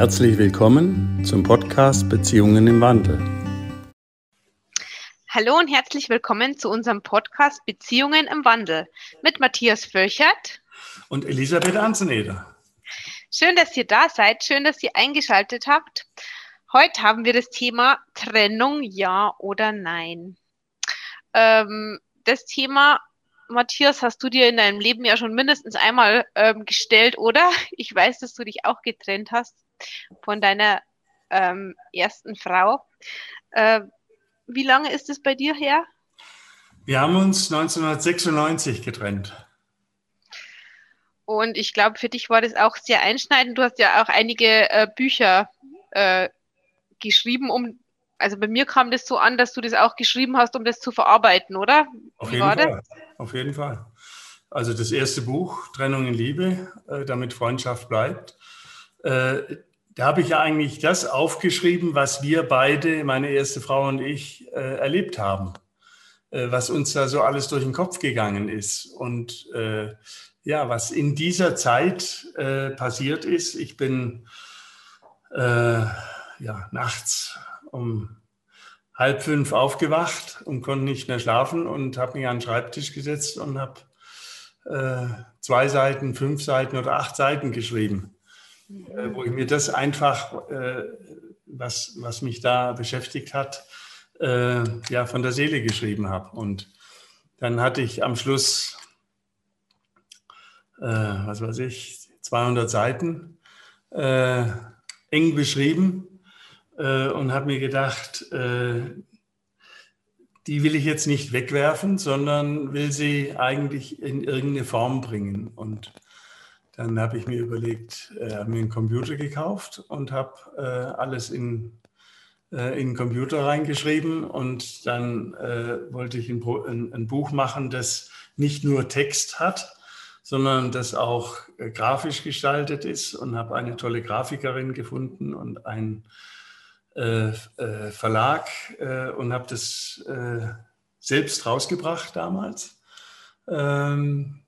Herzlich willkommen zum Podcast Beziehungen im Wandel. Hallo und herzlich willkommen zu unserem Podcast Beziehungen im Wandel mit Matthias Völchert und Elisabeth Anzeneder. Schön, dass ihr da seid, schön, dass ihr eingeschaltet habt. Heute haben wir das Thema Trennung, ja oder nein. Ähm, das Thema, Matthias, hast du dir in deinem Leben ja schon mindestens einmal ähm, gestellt, oder? Ich weiß, dass du dich auch getrennt hast von deiner ähm, ersten Frau. Äh, wie lange ist es bei dir her? Wir haben uns 1996 getrennt. Und ich glaube, für dich war das auch sehr einschneidend. Du hast ja auch einige äh, Bücher äh, geschrieben, um, also bei mir kam das so an, dass du das auch geschrieben hast, um das zu verarbeiten, oder? Auf Wie jeden Fall. Das? Auf jeden Fall. Also das erste Buch, Trennung in Liebe, äh, damit Freundschaft bleibt. Da habe ich ja eigentlich das aufgeschrieben, was wir beide, meine erste Frau und ich, äh, erlebt haben, äh, was uns da so alles durch den Kopf gegangen ist und äh, ja, was in dieser Zeit äh, passiert ist. Ich bin äh, ja, nachts um halb fünf aufgewacht und konnte nicht mehr schlafen und habe mich an den Schreibtisch gesetzt und habe äh, zwei Seiten, fünf Seiten oder acht Seiten geschrieben äh, wo ich mir das einfach, äh, was, was mich da beschäftigt hat, äh, ja, von der Seele geschrieben habe. Und dann hatte ich am Schluss, äh, was weiß ich, 200 Seiten äh, eng beschrieben äh, und habe mir gedacht, die will ich jetzt nicht wegwerfen, sondern will sie eigentlich in irgendeine Form bringen. Und dann habe ich mir überlegt, äh, habe mir einen Computer gekauft und habe äh, alles in, äh, in den Computer reingeschrieben. Und dann äh, wollte ich ein, ein, ein, Buch machen, das nicht nur Text hat, sondern das auch äh, grafisch gestaltet ist. Und habe eine tolle Grafikerin gefunden und einen äh, Verlag und habe das selbst rausgebracht damals. Ähm,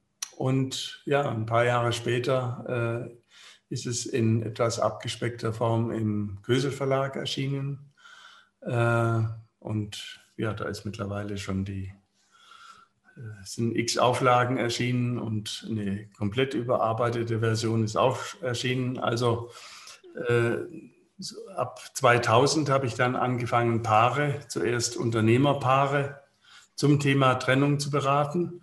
und ja, ein paar Jahre später äh, ist es in etwas abgespeckter Form im Kösel Verlag erschienen. Äh, und ja, da ist mittlerweile schon die, äh, sind x Auflagen erschienen und eine komplett überarbeitete Version ist auch erschienen. Also äh, ab 2000 habe ich dann angefangen, Paare, zuerst Unternehmerpaare zum Thema Trennung zu beraten.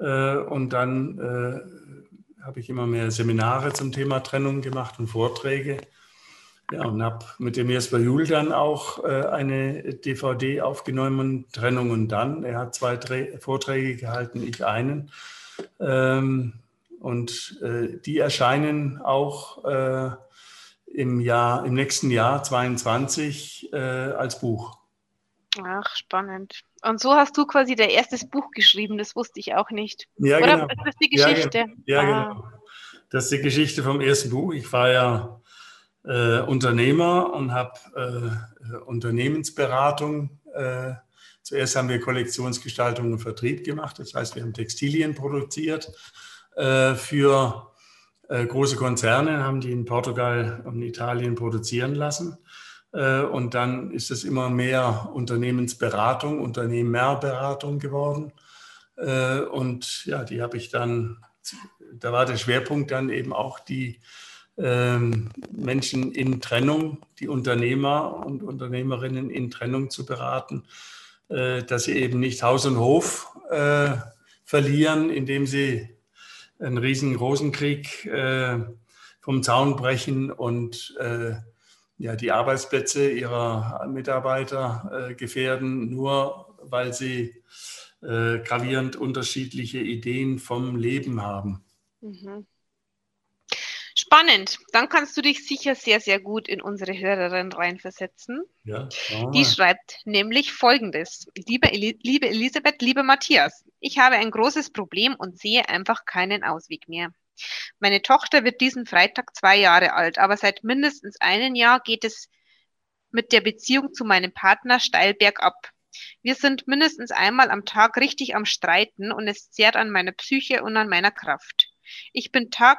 Äh, und dann äh, habe ich immer mehr Seminare zum Thema Trennung gemacht und Vorträge. Ja, und habe mit dem Jesper Juhl dann auch äh, eine DVD aufgenommen, Trennung und dann. Er hat zwei Vorträge gehalten, ich einen. Ähm, und die erscheinen auch im Jahr, im nächsten Jahr 22 als Buch. Ach, spannend. Und so hast du quasi dein erstes Buch geschrieben, das wusste ich auch nicht. Ja, Oder genau. ist das die Geschichte? Ja, ja ah. genau. Das ist die Geschichte vom ersten Buch. Ich war ja äh, Unternehmer und habe äh, Unternehmensberatung. Äh, zuerst haben wir Kollektionsgestaltung und Vertrieb gemacht. Das heißt, wir haben Textilien produziert äh, für äh, große Konzerne, haben die in Portugal und Italien produzieren lassen. Äh, und dann ist es immer mehr Unternehmensberatung, Unternehmerberatung geworden. Äh, und ja, die habe ich dann, da war der Schwerpunkt dann eben auch die ähm, Menschen in Trennung, die Unternehmer und Unternehmerinnen in Trennung zu beraten, äh, dass sie eben nicht Haus und Hof verlieren, indem sie einen riesengroßen Krieg vom Zaun brechen und ja, die Arbeitsplätze ihrer Mitarbeiter äh, gefährden, nur weil sie äh, gravierend unterschiedliche Ideen vom Leben haben. Mhm. Spannend. Dann kannst du dich sicher sehr, sehr gut in unsere Hörerin reinversetzen. Ja, Die schreibt nämlich folgendes. Liebe, liebe Elisabeth, lieber Matthias, ich habe ein großes Problem und sehe einfach keinen Ausweg mehr. Meine Tochter wird diesen Freitag zwei Jahre alt, aber seit mindestens einem Jahr geht es mit der Beziehung zu meinem Partner steil bergab. Wir sind mindestens einmal am Tag richtig am Streiten und es zehrt an meiner Psyche und an meiner Kraft. Ich bin Tag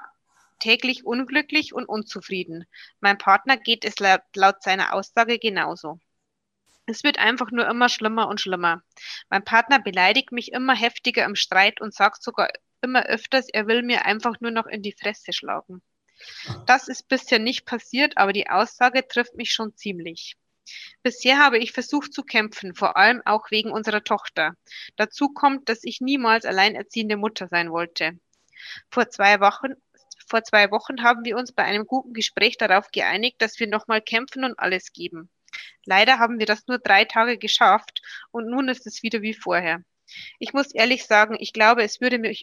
täglich unglücklich und unzufrieden. Mein Partner geht es laut, laut seiner Aussage genauso. Es wird einfach nur immer schlimmer und schlimmer. Mein Partner beleidigt mich immer heftiger im Streit und sagt sogar immer öfters, er will mir einfach nur noch in die Fresse schlagen. Das ist bisher nicht passiert, aber die Aussage trifft mich schon ziemlich. Bisher habe ich versucht zu kämpfen, vor allem auch wegen unserer Tochter. Dazu kommt, dass ich niemals alleinerziehende Mutter sein wollte. Vor zwei Wochen, vor zwei Wochen haben wir uns bei einem guten Gespräch darauf geeinigt, dass wir nochmal kämpfen und alles geben. Leider haben wir das nur drei Tage geschafft und nun ist es wieder wie vorher. Ich muss ehrlich sagen, ich glaube, es würde mir,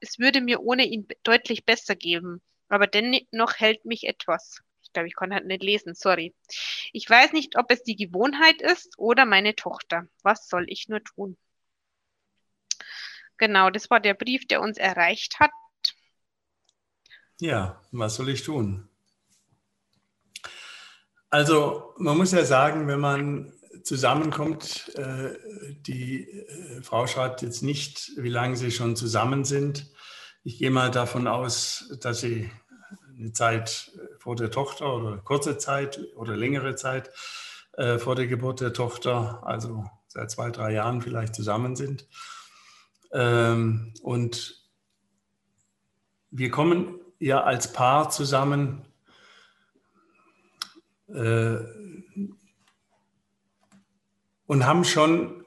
es würde mir ohne ihn deutlich besser geben, aber dennoch hält mich etwas. Ich glaube, ich konnte halt nicht lesen, sorry. Ich weiß nicht, ob es die Gewohnheit ist oder meine Tochter. Was soll ich nur tun? Genau, das war der Brief, der uns erreicht hat. Ja, was soll ich tun? Also man muss ja sagen, wenn man zusammenkommt, äh, die äh, Frau schreibt jetzt nicht, wie lange sie schon zusammen sind. Ich gehe mal davon aus, dass sie eine Zeit vor der Tochter oder kurze Zeit oder längere Zeit äh, vor der Geburt der Tochter, also seit zwei, drei Jahren vielleicht zusammen sind. Ähm, und wir kommen ja als Paar zusammen äh, und haben schon,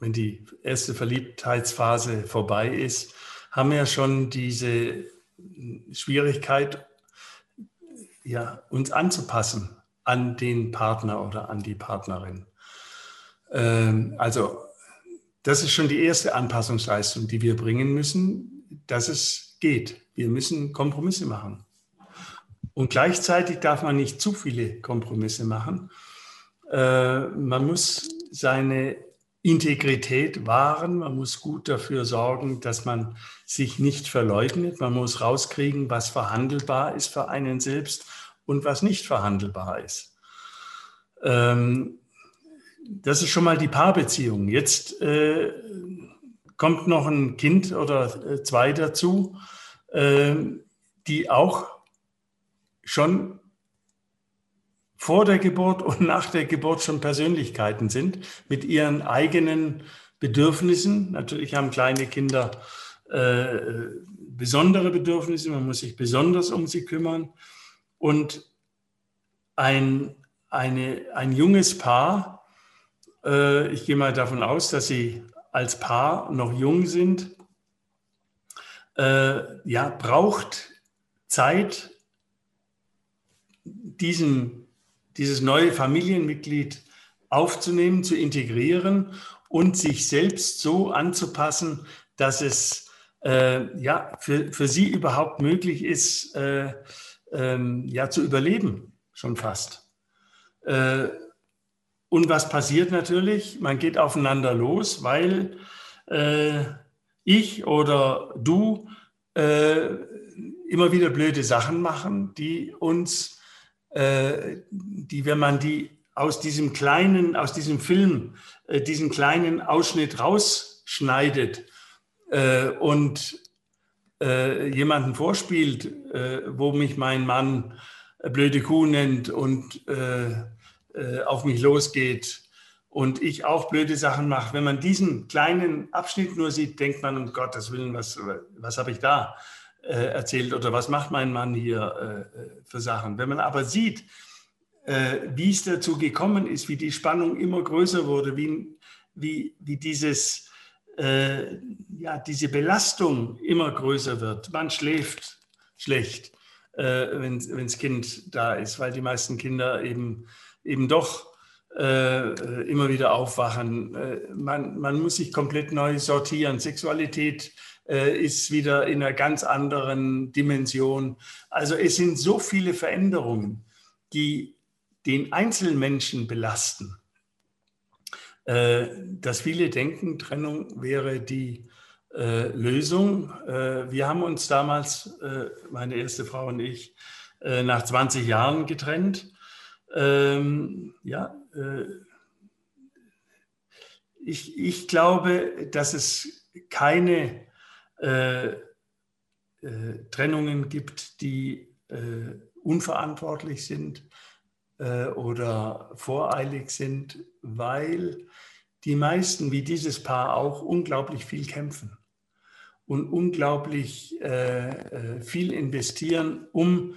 wenn die erste Verliebtheitsphase vorbei ist, haben ja schon diese Schwierigkeit, ja, uns anzupassen an den Partner oder an die Partnerin. Ähm, also das ist schon die erste Anpassungsleistung, die wir bringen müssen, dass es geht. Wir müssen Kompromisse machen. Und gleichzeitig darf man nicht zu viele Kompromisse machen. Äh, man muss seine Integrität wahren, man muss gut dafür sorgen, dass man sich nicht verleugnet, man muss rauskriegen, was verhandelbar ist für einen selbst und was nicht verhandelbar ist. Ähm, das ist schon mal die Paarbeziehung. Jetzt äh, kommt noch ein Kind oder äh, zwei dazu, die auch schon vor der Geburt und nach der Geburt schon Persönlichkeiten sind mit ihren eigenen Bedürfnissen. Natürlich haben kleine Kinder äh, besondere Bedürfnisse, man muss sich besonders um sie kümmern. Und ein, eine, ein junges Paar, äh, ich gehe mal davon aus, dass sie als Paar noch jung sind, äh, ja, braucht Zeit, diesen, dieses neue Familienmitglied aufzunehmen, zu integrieren und sich selbst so anzupassen, dass es äh, ja, für, für sie überhaupt möglich ist, äh, ähm, ja, zu überleben, schon fast. Äh, und was passiert natürlich? Man geht aufeinander los, weil äh, ich oder du äh, immer wieder blöde Sachen machen, die uns die, wenn man die aus diesem kleinen, aus diesem Film, äh, diesen kleinen Ausschnitt rausschneidet äh, und jemanden vorspielt, wo mich mein Mann blöde Kuh nennt und auf mich losgeht und ich auch blöde Sachen mache. Wenn man diesen kleinen Abschnitt nur sieht, denkt man, um Gottes Willen, was, was habe ich da? Äh, erzählt oder was macht mein Mann hier äh, für Sachen. Wenn man aber sieht, äh, wie es dazu gekommen ist, wie die Spannung immer größer wurde, wie, wie, wie dieses, äh, ja, diese Belastung immer größer wird. Man schläft schlecht, äh, wenn das Kind da ist, weil die meisten Kinder eben, eben doch äh, immer wieder aufwachen. man, man muss sich komplett neu sortieren. Sexualität äh, ist wieder in einer ganz anderen Dimension. Also es sind so viele Veränderungen, die den Einzelmenschen belasten, äh, dass viele denken, Trennung wäre die äh, Lösung. wir haben uns damals, meine erste Frau und ich, nach 20 Jahren getrennt. Ähm, ja, ich, ich glaube, dass es keine äh, äh, Trennungen gibt, die äh, unverantwortlich sind äh, oder voreilig sind, weil die meisten, wie dieses Paar auch, unglaublich viel kämpfen und unglaublich äh, viel investieren, um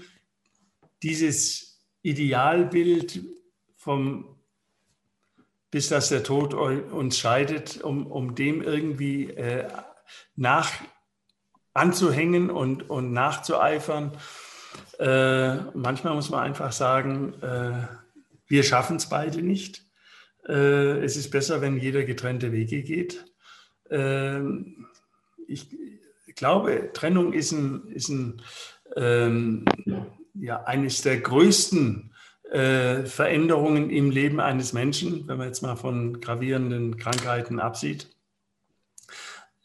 dieses Idealbild vom bis dass der Tod uns scheidet, um, um dem irgendwie äh, nach anzuhängen und, und nachzueifern. Äh, manchmal muss man einfach sagen, äh, wir schaffen es beide nicht. Äh, es ist besser, wenn jeder getrennte Wege geht. Ähm, ich glaube, Trennung ist, ein, ist ein, ähm, ja, eines der größten äh, Veränderungen im Leben eines Menschen, wenn man jetzt mal von gravierenden Krankheiten absieht.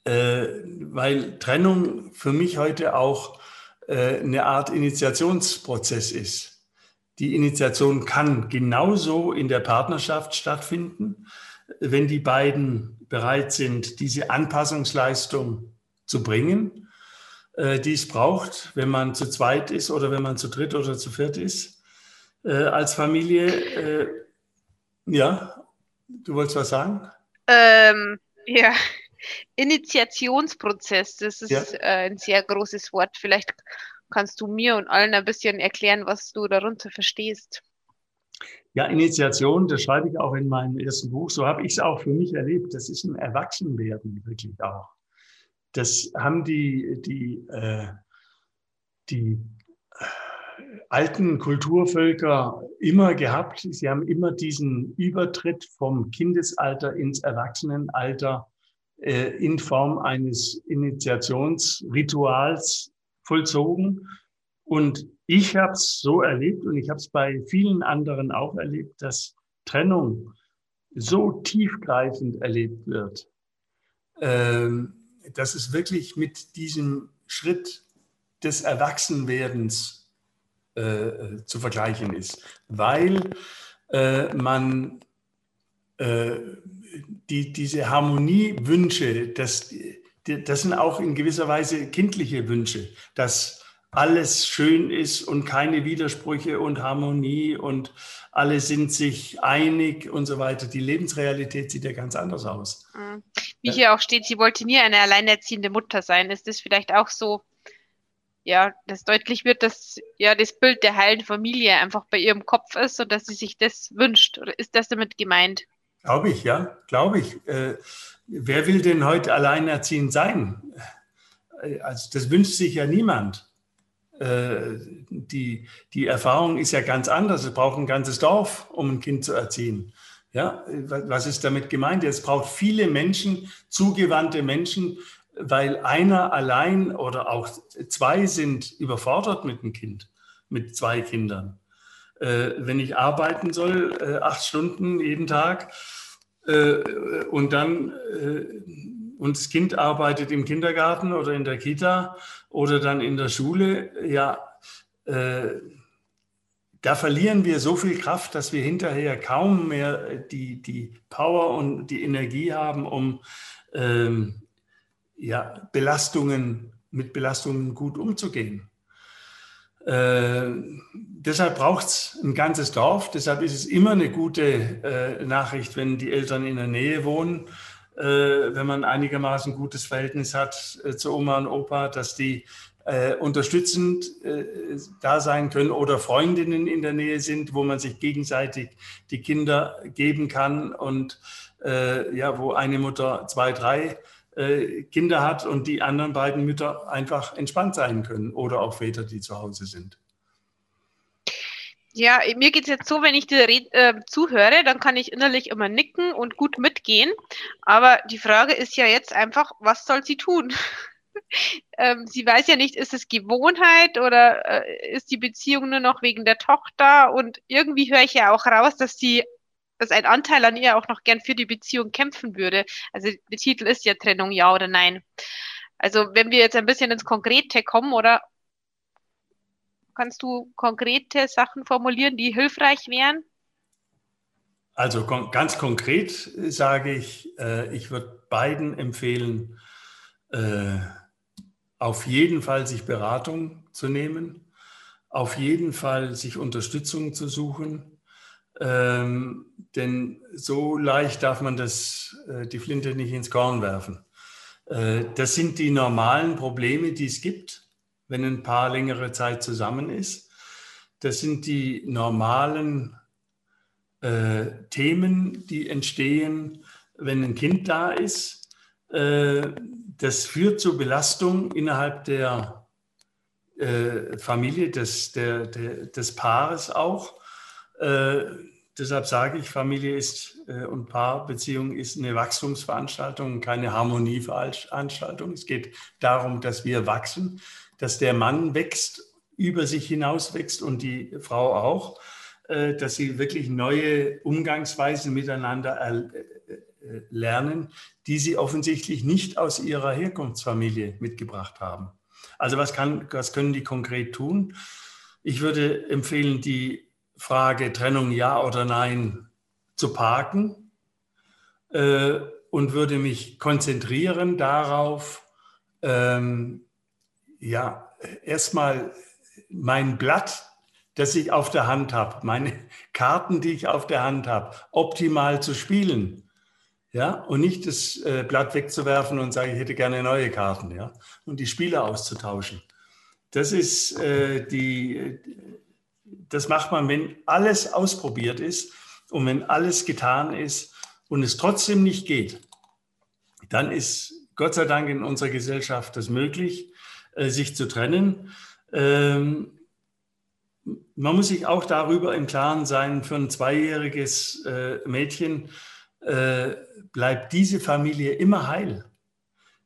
Äh, weil Trennung für mich heute auch äh, eine Art Initiationsprozess ist. Die Initiation kann genauso in der Partnerschaft stattfinden, wenn die beiden bereit sind, diese Anpassungsleistung zu bringen, äh, die es braucht, wenn man zu zweit ist oder wenn man zu dritt oder zu viert ist äh, als Familie. Äh, ja, du wolltest was sagen? Ähm, ja, Initiationsprozess, das ist ja. äh, ein sehr großes Wort. Vielleicht kannst du mir und allen ein bisschen erklären, was du darunter verstehst. Ja, Initiation, das schreibe ich auch in meinem ersten Buch. So habe ich es auch für mich erlebt. Das ist ein Erwachsenwerden wirklich auch. Das haben die, die, äh, die alten Kulturvölker immer gehabt. Sie haben immer diesen Übertritt vom Kindesalter ins Erwachsenenalter äh, in Form eines Initiationsrituals vollzogen. Und ich habe es so erlebt und ich habe es bei vielen anderen auch erlebt, dass Trennung so tiefgreifend erlebt wird, ähm, dass es wirklich mit diesem Schritt des Erwachsenwerdens äh, zu vergleichen ist, weil äh, man äh, die, diese Harmoniewünsche, das, das sind auch in gewisser Weise kindliche Wünsche, dass alles schön ist und keine Widersprüche und Harmonie und alle sind sich einig und so weiter. Die Lebensrealität sieht ja ganz anders aus. Mhm. Wie hier auch steht, sie wollte nie eine alleinerziehende Mutter sein. Ist das vielleicht auch so ja, dass deutlich wird, dass ja das Bild der heilen Familie einfach bei ihrem Kopf ist und dass sie sich das wünscht. Oder ist das damit gemeint? Glaube ich, ja, glaube ich. Äh, wer will denn heute alleinerziehend sein? Äh, also das wünscht sich ja niemand. Äh, die, die Erfahrung ist ja ganz anders. Es braucht ein ganzes Dorf, um ein Kind zu erziehen. Ja, was ist damit gemeint? Es braucht viele Menschen, zugewandte Menschen, weil einer allein oder auch zwei sind überfordert mit einem Kind, mit zwei Kindern. Äh, wenn ich arbeiten soll, äh, acht Stunden jeden Tag äh, und dann und das Kind arbeitet im Kindergarten oder in der Kita oder dann in der Schule, ja, äh, da verlieren wir so viel Kraft, dass wir hinterher kaum mehr die, die Power und die Energie haben, um ähm, ja, Belastungen, mit Belastungen gut umzugehen. Äh, deshalb braucht es ein ganzes Dorf. Deshalb ist es immer eine gute äh, Nachricht, wenn die Eltern in der Nähe wohnen, äh, wenn man einigermaßen gutes Verhältnis hat äh, zu Oma und Opa, dass die äh, unterstützend da sein können oder Freundinnen in der Nähe sind, wo man sich gegenseitig die Kinder geben kann und ja, wo eine Mutter zwei, drei äh, Kinder hat und die anderen beiden Mütter einfach entspannt sein können oder auch Väter, die zu Hause sind. Ja, mir geht es jetzt so, wenn ich dir äh, zuhöre, dann kann ich innerlich immer nicken und gut mitgehen. Aber die Frage ist ja jetzt einfach, was soll sie tun? ähm, sie weiß ja nicht, ist es Gewohnheit oder äh, ist die Beziehung nur noch wegen der Tochter? Und irgendwie höre ich ja auch raus, dass sie dass ein Anteil an ihr auch noch gern für die Beziehung kämpfen würde. Also der Titel ist ja Trennung, ja oder nein. Also wenn wir jetzt ein bisschen ins Konkrete kommen, oder kannst du konkrete Sachen formulieren, die hilfreich wären? Also ganz konkret sage ich, äh, ich würde beiden empfehlen, äh, auf jeden Fall sich Beratung zu nehmen, auf jeden Fall sich Unterstützung zu suchen, ähm, denn so leicht darf man das, äh, die Flinte nicht ins Korn werfen. Äh, das sind die normalen Probleme, die es gibt, wenn ein Paar längere Zeit zusammen ist. Das sind die normalen äh, Themen, die entstehen, wenn ein Kind da ist. Äh, das führt zu Belastung innerhalb der äh, Familie, des, der, der, des Paares auch. Äh, deshalb sage ich, Familie ist äh, und Paarbeziehung ist eine Wachstumsveranstaltung, keine Harmonieveranstaltung. Es geht darum, dass wir wachsen, dass der Mann wächst, über sich hinaus wächst und die Frau auch, äh, dass sie wirklich neue Umgangsweisen miteinander äh, lernen, die sie offensichtlich nicht aus ihrer Herkunftsfamilie mitgebracht haben. Also was, kann, was können die konkret tun? Ich würde empfehlen, die Frage Trennung ja oder nein zu parken äh, und würde mich konzentrieren darauf, ähm, ja, erstmal mein Blatt, das ich auf der Hand habe, meine Karten, die ich auf der Hand habe, optimal zu spielen. Ja, und nicht das äh, Blatt wegzuwerfen und sagen, ich hätte gerne neue Karten, ja, und die Spiele auszutauschen. Das ist äh, die, das macht man, wenn alles ausprobiert ist und wenn alles getan ist und es trotzdem nicht geht, dann ist Gott sei Dank in unserer Gesellschaft das möglich, äh, sich zu trennen. Ähm, man muss sich auch darüber im Klaren sein, für ein zweijähriges äh, Mädchen äh, bleibt diese Familie immer heil.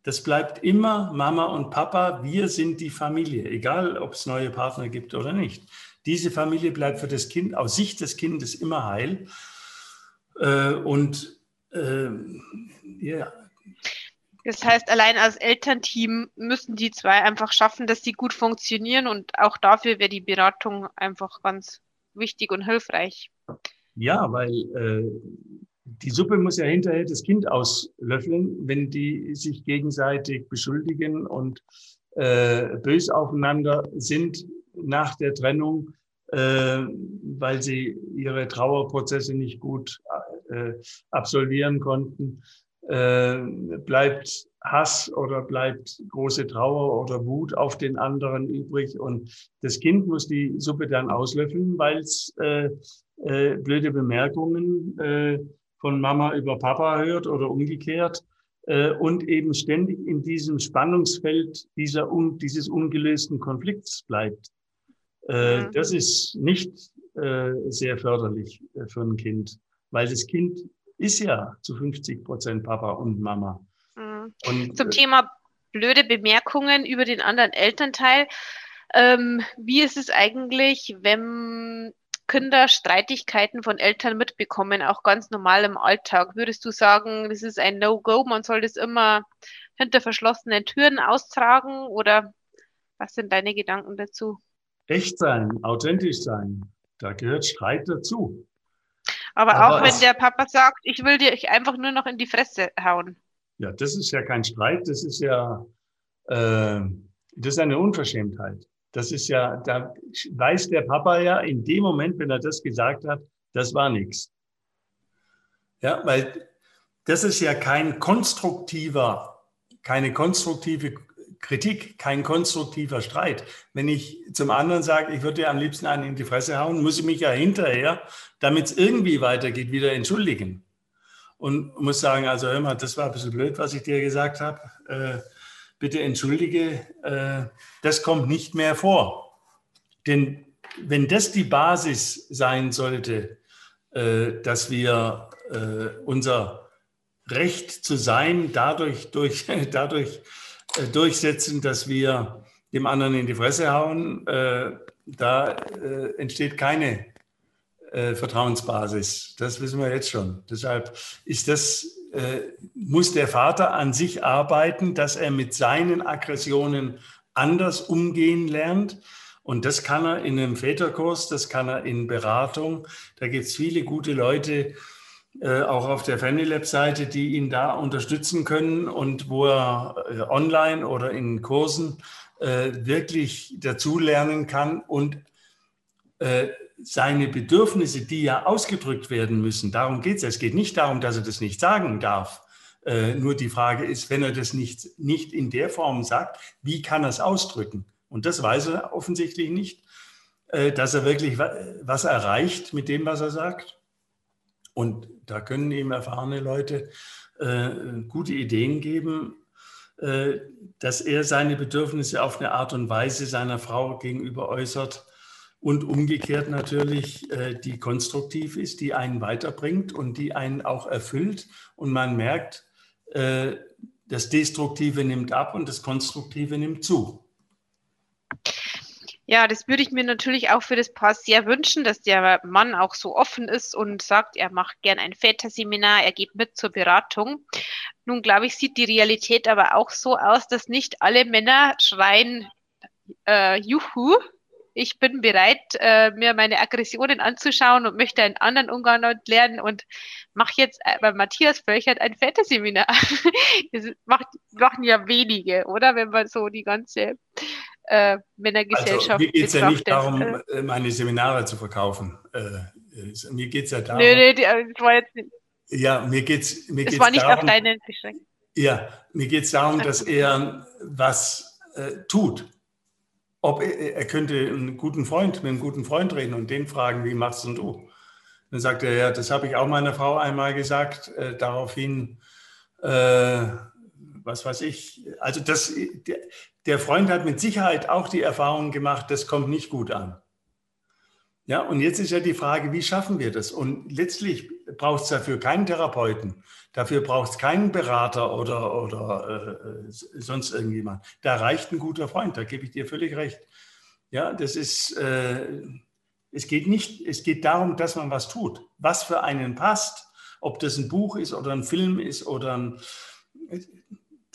Das bleibt immer Mama und Papa, wir sind die Familie, egal ob es neue Partner gibt oder nicht. Diese Familie bleibt für das Kind aus Sicht des Kindes immer heil. Äh, und äh, ja. Das heißt, allein als Elternteam müssen die zwei einfach schaffen, dass sie gut funktionieren und auch dafür wäre die Beratung einfach ganz wichtig und hilfreich. Ja, weil äh, die Suppe muss ja hinterher das Kind auslöffeln, wenn die sich gegenseitig beschuldigen und äh, bös aufeinander sind nach der Trennung, äh, weil sie ihre Trauerprozesse nicht gut äh, absolvieren konnten, äh, bleibt Hass oder bleibt große Trauer oder Wut auf den anderen übrig. Und das Kind muss die Suppe dann auslöffeln, weil es äh, äh, blöde Bemerkungen äh, von Mama über Papa hört oder umgekehrt äh, und eben ständig in diesem Spannungsfeld dieser, un, dieses ungelösten Konflikts bleibt. Äh, mhm. Das ist nicht äh, sehr förderlich äh, für ein Kind, weil das Kind ist ja zu 50 Prozent Papa und Mama. Mhm. Und, Zum Thema blöde Bemerkungen über den anderen Elternteil. Ähm, wie ist es eigentlich, wenn Kinder Streitigkeiten von Eltern mitbekommen, auch ganz normal im Alltag? Würdest du sagen, das ist ein No-Go, man soll das immer hinter verschlossenen Türen austragen oder was sind deine Gedanken dazu? Echt sein, authentisch sein, da gehört Streit dazu. Aber, Aber auch wenn der Papa sagt, ich will dir einfach nur noch in die Fresse hauen. Ja, das ist ja kein Streit, das ist ja, äh, das ist eine Unverschämtheit. Das ist ja, da weiß der Papa ja in dem Moment, wenn er das gesagt hat, das war nichts. Ja, weil das ist ja kein konstruktiver, keine konstruktive Kritik, kein konstruktiver Streit. Wenn ich zum anderen sage, ich würde dir am liebsten einen in die Fresse hauen, muss ich mich ja hinterher, damit es irgendwie weitergeht, wieder entschuldigen. Und muss sagen, also hör das war ein bisschen blöd, was ich dir gesagt habe. Äh, bitte entschuldige, äh, das kommt nicht mehr vor. Denn wenn das die Basis sein sollte, äh, dass wir äh, unser Recht zu sein dadurch, durch, dadurch äh, durchsetzen, dass wir dem anderen in die Fresse hauen, äh, da äh, entsteht keine Vertrauensbasis. Das wissen wir jetzt schon. Deshalb ist das muss der Vater an sich arbeiten, dass er mit seinen Aggressionen anders umgehen lernt. Und das kann er in einem Väterkurs, das kann er in Beratung. Da gibt es viele gute Leute, äh, auch auf der FamilyLab-Seite, die ihn da unterstützen können und wo er äh, online oder in Kursen äh, wirklich dazulernen kann und äh, seine Bedürfnisse, die ja ausgedrückt werden müssen, darum geht es. Es geht nicht darum, dass er das nicht sagen darf. Nur die Frage ist, wenn er das nicht, nicht in der Form sagt, wie kann er es ausdrücken? Und das weiß er offensichtlich nicht, dass er wirklich was erreicht mit dem, was er sagt. Und da können ihm erfahrene Leute äh, gute Ideen geben, äh, dass er seine Bedürfnisse auf eine Art und Weise seiner Frau gegenüber äußert und umgekehrt natürlich, äh, die konstruktiv ist, die einen weiterbringt und die einen auch erfüllt. Und man merkt, äh, das Destruktive nimmt ab und das Konstruktive nimmt zu. Ja, das würde ich mir natürlich auch für das Paar sehr wünschen, dass der Mann auch so offen ist und sagt, er macht gern ein Väterseminar, er geht mit zur Beratung. Nun, glaube ich, sieht die Realität aber auch so aus, dass nicht alle Männer schreien, äh, Juhu, ich bin bereit, äh, mir meine Aggressionen anzuschauen und möchte einen anderen Umgang lernen und mache jetzt äh, bei Matthias Völchert ein Väterseminar. das macht, machen ja wenige, oder? Wenn man so die ganze äh, Männergesellschaft. Also, mir geht es ja nicht darum, äh, meine Seminare zu verkaufen. Äh, mir geht es ja darum. Nee, nee, die, äh, das war jetzt nicht. Ja, mir geht es mir geht's war nicht darum, auf deinen beschränkt. Ja, mir geht es darum, dass er was äh, tut. Ob er, er, könnte einen guten Freund mit einem guten Freund reden und den fragen, wie machst denn du? Dann sagt er, ja, das habe ich auch meiner Frau einmal gesagt. Äh, daraufhin, äh, was weiß ich, also das, der, der Freund hat mit Sicherheit auch die Erfahrung gemacht, das kommt nicht gut an. Ja, und jetzt ist ja die Frage, wie schaffen wir das? Und letztlich braucht es dafür keinen Therapeuten, dafür braucht es keinen Berater oder, oder äh, sonst irgendjemand. Da reicht ein guter Freund, da gebe ich dir völlig recht. Ja, das ist, äh, es geht nicht, es geht darum, dass man was tut, was für einen passt, ob das ein Buch ist oder ein Film ist oder ein,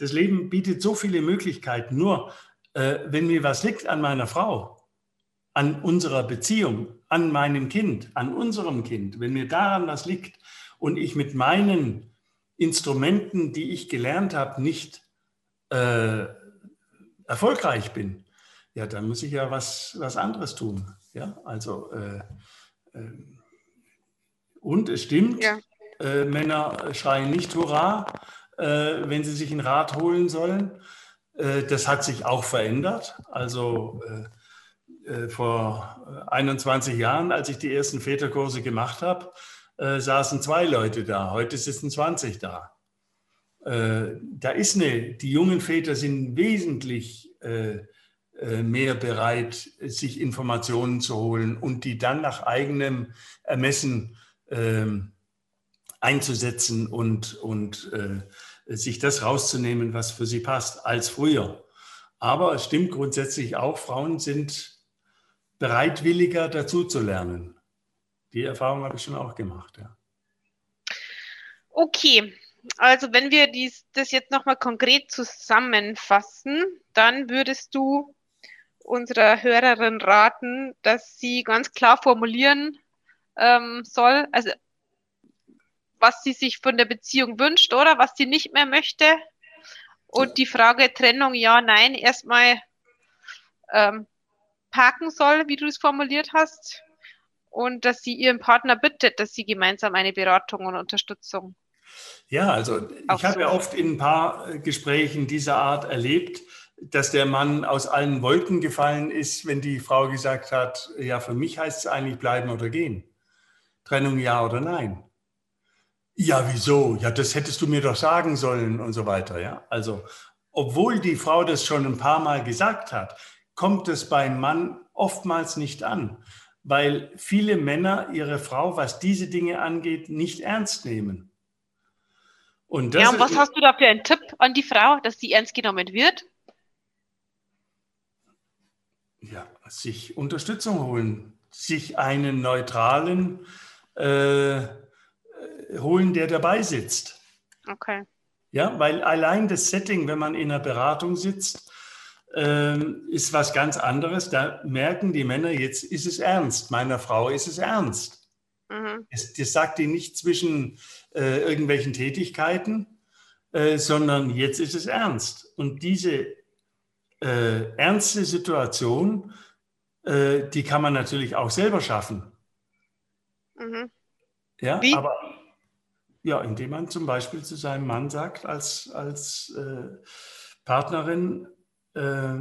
das Leben bietet so viele Möglichkeiten. Nur, äh, wenn mir was liegt an meiner Frau, an unserer Beziehung, an meinem Kind, an unserem Kind, wenn mir daran was liegt und ich mit meinen Instrumenten, die ich gelernt habe, nicht äh, erfolgreich bin, ja, dann muss ich ja was, was anderes tun. Ja, also äh, äh, und es stimmt, ja. Äh, Männer schreien nicht Hurra, wenn sie sich einen Rat holen sollen. Äh, das hat sich auch verändert. Also äh, vor 21 Jahren, als ich die ersten Väterkurse gemacht habe, saßen zwei Leute da. Heute sitzen 20 da. Da ist eine, die jungen Väter sind wesentlich mehr bereit, sich Informationen zu holen und die dann nach eigenem Ermessen ähm, einzusetzen und, und äh, sich das rauszunehmen, was für sie passt, als früher. Aber es stimmt grundsätzlich auch, Frauen sind bereitwilliger dazu zu lernen. Die Erfahrung habe ich schon auch gemacht, ja. Okay, also wenn wir dies, das jetzt nochmal konkret zusammenfassen, dann würdest du unserer Hörerin raten, dass sie ganz klar formulieren ähm, soll, also was sie sich von der Beziehung wünscht oder was sie nicht mehr möchte. Und die Frage Trennung, ja, nein, erstmal ähm, parken soll, wie du es formuliert hast. Und dass sie ihren Partner bittet, dass sie gemeinsam eine Beratung und Unterstützung. Ja, also ich habe ja oft in ein paar Gesprächen dieser Art erlebt, dass der Mann aus allen Wolken gefallen ist, wenn die Frau gesagt hat, ja, für mich heißt es eigentlich bleiben oder gehen. Trennung ja oder nein. Ja, wieso? Ja, das hättest du mir doch sagen sollen und so weiter. Ja, also, obwohl die Frau das schon ein paar Mal gesagt hat, kommt es beim Mann oftmals nicht an, weil viele Männer ihre Frau, was diese Dinge angeht, nicht ernst nehmen. Und ja, und was hast du da für einen Tipp an die Frau, dass die ernst genommen wird? Ja, sich Unterstützung holen, sich einen neutralen äh, holen, der dabei sitzt. Okay. Ja, weil allein das Setting, wenn man in einer Beratung sitzt, ähm, ist was ganz anderes. Da merken die Männer, jetzt ist es ernst. Meiner Frau ist es ernst. Mhm. Es, das sagt die nicht zwischen äh, irgendwelchen Tätigkeiten, äh, sondern jetzt ist es ernst. Und diese äh, ernste Situation, äh, die kann man natürlich auch selber schaffen. Mhm. Ja, Wie? aber ja, indem man zum Beispiel zu seinem Mann sagt, als, als äh, Partnerin, äh,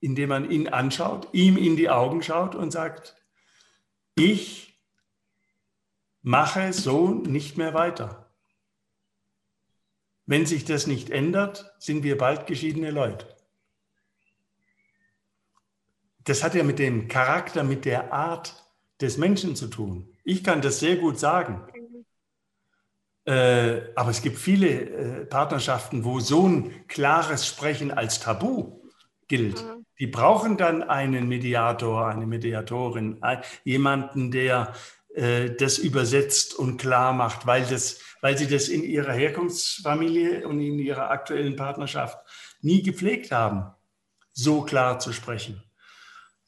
indem man ihn anschaut, ihm in die Augen schaut und sagt, ich mache so nicht mehr weiter. Wenn sich das nicht ändert, sind wir bald geschiedene Leute. Das hat ja mit dem Charakter, mit der Art des Menschen zu tun. Ich kann das sehr gut sagen. Äh, aber es gibt viele äh, Partnerschaften, wo so ein klares Sprechen als Tabu gilt. Mhm. Die brauchen dann einen Mediator, eine Mediatorin, jemanden, der äh, das übersetzt und klar macht, weil, das, weil sie das in ihrer Herkunftsfamilie und in ihrer aktuellen Partnerschaft nie gepflegt haben, so klar zu sprechen.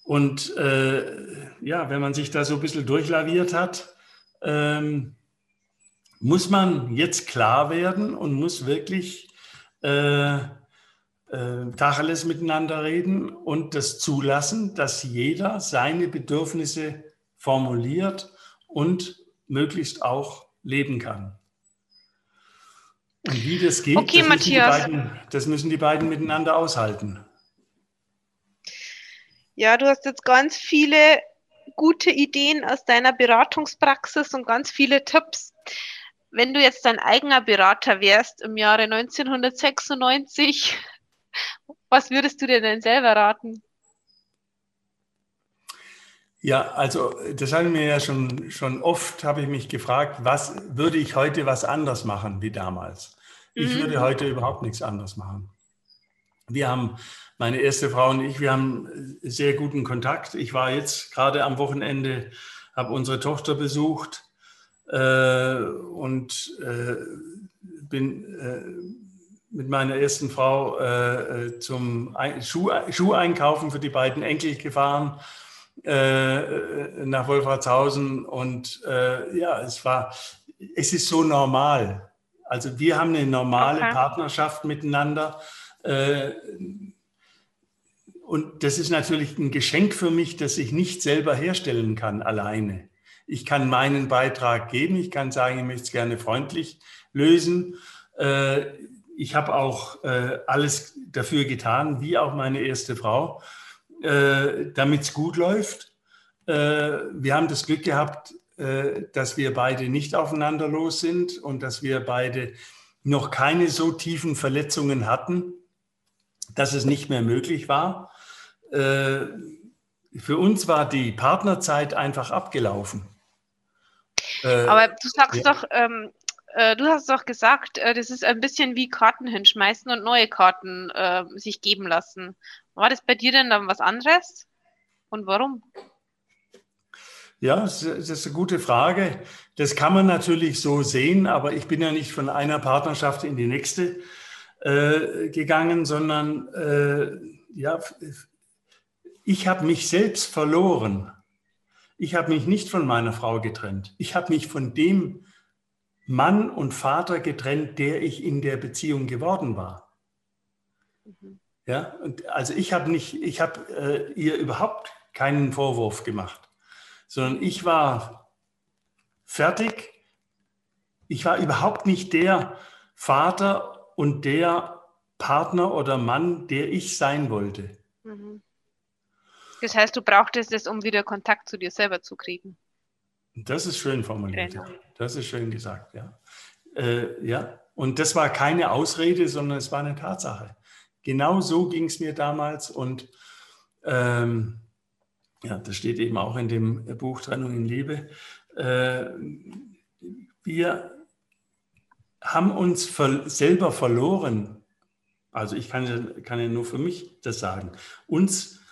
Und äh, ja, wenn man sich da so ein bisschen durchlaviert hat, ähm, muss man jetzt klar werden und muss wirklich äh, äh, Tacheles miteinander reden und das zulassen, dass jeder seine Bedürfnisse formuliert und möglichst auch leben kann. Und wie das geht, okay, das, müssen beiden, das müssen die beiden miteinander aushalten. Ja, du hast jetzt ganz viele gute Ideen aus deiner Beratungspraxis und ganz viele Tipps. Wenn du jetzt dein eigener Berater wärst im Jahre 1996, was würdest du dir denn selber raten? Ja, also das haben wir ja schon, schon oft, habe ich mich gefragt, was würde ich heute was anders machen wie damals? Ich mhm. würde heute überhaupt nichts anders machen. Wir haben, meine erste Frau und ich, wir haben sehr guten Kontakt. Ich war jetzt gerade am Wochenende, habe unsere Tochter besucht äh, und äh, bin äh, mit meiner ersten Frau äh, äh, zum Schuh, Schuheinkaufen für die beiden Enkel gefahren nach Wolfratshausen und ja, es war, es ist so normal. Also wir haben eine normale okay. Partnerschaft miteinander. Und das ist natürlich ein Geschenk für mich, das ich nicht selber herstellen kann alleine. Ich kann meinen Beitrag geben. Ich kann sagen, ich möchte es gerne freundlich lösen. Äh, ich habe auch äh, alles dafür getan, wie auch meine erste Frau, äh, damit es gut läuft. Wir haben das Glück gehabt, dass wir beide nicht aufeinander los sind und dass wir beide noch keine so tiefen Verletzungen hatten, dass es nicht mehr möglich war. Für uns war die Partnerzeit einfach abgelaufen. Äh, Aber du sagst ja. doch, ähm, äh, du hast doch gesagt, äh, das ist ein bisschen wie Karten hinschmeißen und neue Karten äh, sich geben lassen. War das bei dir denn dann was anderes? Und warum? Ja, das ist eine gute Frage. Das kann man natürlich so sehen, aber ich bin ja nicht von einer Partnerschaft in die nächste äh, gegangen, sondern äh, ja, ich habe mich selbst verloren. Ich habe mich nicht von meiner Frau getrennt. Ich habe mich von dem Mann und Vater getrennt, der ich in der Beziehung geworden war. Mhm. Ja, und also ich habe nicht, ich habe äh, ihr überhaupt keinen Vorwurf gemacht, sondern ich war fertig. Ich war überhaupt nicht der Vater und der Partner oder Mann, der ich sein wollte. Mhm. Das heißt, du brauchtest es, um wieder Kontakt zu dir selber zu kriegen. Das ist schön formuliert. Genau. Das ist schön gesagt, ja. Äh, ja. Und das war keine Ausrede, sondern es war eine Tatsache. Genau so ging es mir damals und ähm, ja, das steht eben auch in dem Buch Trennung in Liebe. Äh, wir haben uns ver selber verloren. Also ich kann, kann ja nur für mich das sagen. Uns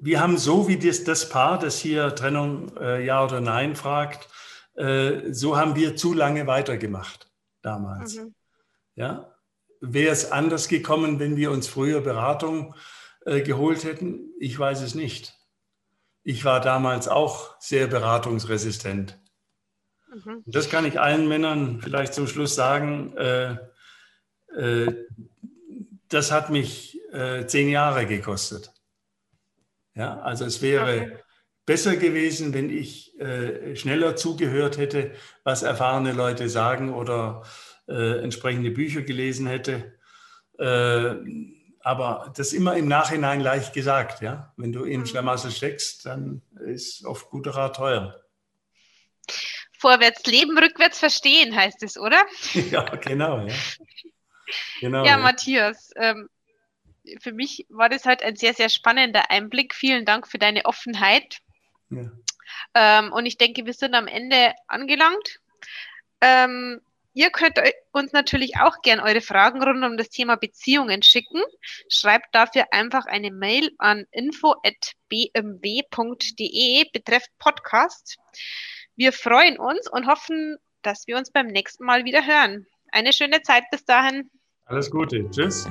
wir haben so wie das, das Paar, das hier Trennung äh, ja oder nein fragt, äh, so haben wir zu lange weitergemacht damals. Mhm. Ja? Wäre es anders gekommen, wenn wir uns früher Beratung äh, geholt hätten? Ich weiß es nicht. Ich war damals auch sehr beratungsresistent. Mhm. Das kann ich allen Männern vielleicht zum Schluss sagen. Äh, äh, das hat mich äh, zehn Jahre gekostet. Ja, also es wäre okay. besser gewesen, wenn ich äh, schneller zugehört hätte, was erfahrene Leute sagen oder äh, entsprechende Bücher gelesen hätte. Äh, aber das immer im Nachhinein leicht gesagt. Ja? Wenn du im mhm. Schlamassel steckst, dann ist oft guter Rat teuer. Vorwärts leben, rückwärts verstehen heißt es, oder? Ja, genau. Ja, genau, ja, ja. Matthias, ähm, für mich war das halt ein sehr, sehr spannender Einblick. Vielen Dank für deine Offenheit. Ja. Ähm, und ich denke, wir sind am Ende angelangt. Ähm, ihr könnt uns natürlich auch gern eure Fragen rund um das Thema Beziehungen schicken. Schreibt dafür einfach eine Mail an info.bmw.de betrefft Podcast. Wir freuen uns und hoffen, dass wir uns beim nächsten Mal wieder hören. Eine schöne Zeit bis dahin. Alles Gute. Tschüss.